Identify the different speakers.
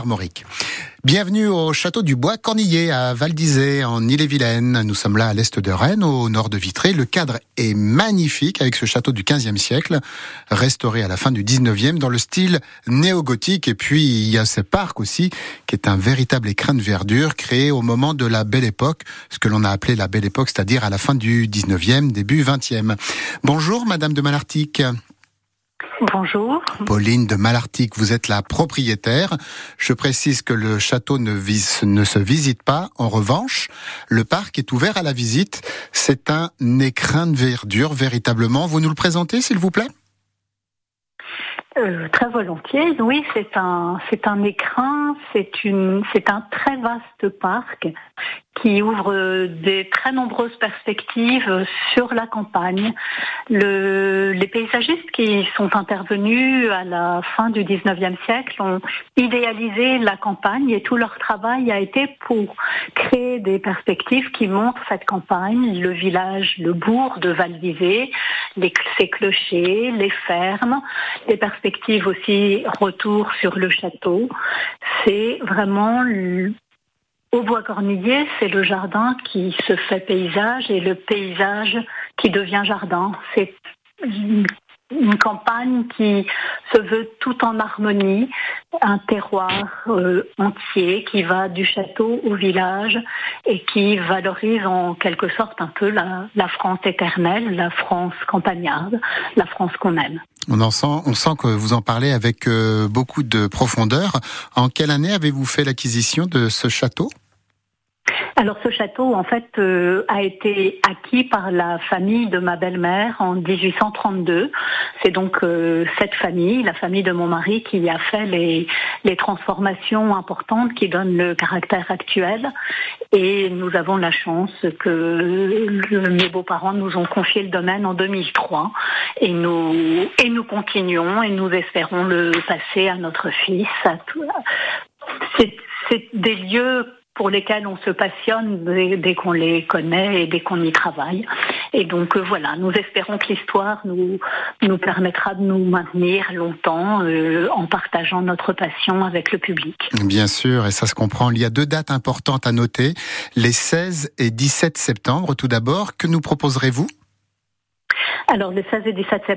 Speaker 1: Armorique. Bienvenue au château du Bois Cornillé à Val d'Isée en Ille-et-Vilaine. Nous sommes là à l'est de Rennes, au nord de Vitré. Le cadre est magnifique avec ce château du 15e siècle, restauré à la fin du 19e dans le style néo-gothique. Et puis il y a ce parc aussi qui est un véritable écrin de verdure créé au moment de la Belle Époque, ce que l'on a appelé la Belle Époque, c'est-à-dire à la fin du 19e, début 20e. Bonjour Madame de Malartic.
Speaker 2: Bonjour.
Speaker 1: Pauline de Malartic, vous êtes la propriétaire. Je précise que le château ne, ne, se visite pas. En revanche, le parc est ouvert à la visite. C'est un écrin de verdure, véritablement. Vous nous le présentez, s'il vous plaît?
Speaker 2: Euh, très volontiers. Oui, c'est un, c'est un écrin, c'est une, c'est un très vaste parc qui ouvre des très nombreuses perspectives sur la campagne. Le, les paysagistes qui sont intervenus à la fin du 19e siècle ont idéalisé la campagne et tout leur travail a été pour créer des perspectives qui montrent cette campagne, le village, le bourg de Val d'Isée, les, ses clochers, les fermes, des perspectives aussi retour sur le château. C'est vraiment au bois cornillé, c'est le jardin qui se fait paysage et le paysage qui devient jardin. Une campagne qui se veut tout en harmonie, un terroir euh, entier qui va du château au village et qui valorise en quelque sorte un peu la, la France éternelle, la France campagnarde, la France qu'on aime.
Speaker 1: On, en sent, on sent que vous en parlez avec euh, beaucoup de profondeur. En quelle année avez-vous fait l'acquisition de ce château?
Speaker 2: Alors ce château, en fait, euh, a été acquis par la famille de ma belle-mère en 1832. C'est donc euh, cette famille, la famille de mon mari, qui a fait les, les transformations importantes qui donnent le caractère actuel. Et nous avons la chance que mes beaux-parents nous ont confié le domaine en 2003. Et nous, et nous continuons et nous espérons le passer à notre fils. C'est des lieux pour lesquels on se passionne dès, qu'on les connaît et dès qu'on y travaille. Et donc euh, voilà, nous espérons que l'histoire nous, nous permettra de nous maintenir longtemps euh, en partageant notre passion avec le public.
Speaker 1: Bien sûr, et ça se comprend. Il y a deux dates importantes à noter, les 16 et 17 septembre. Tout d'abord, que nous proposerez-vous?
Speaker 2: Alors, le 16 et 17 septembre,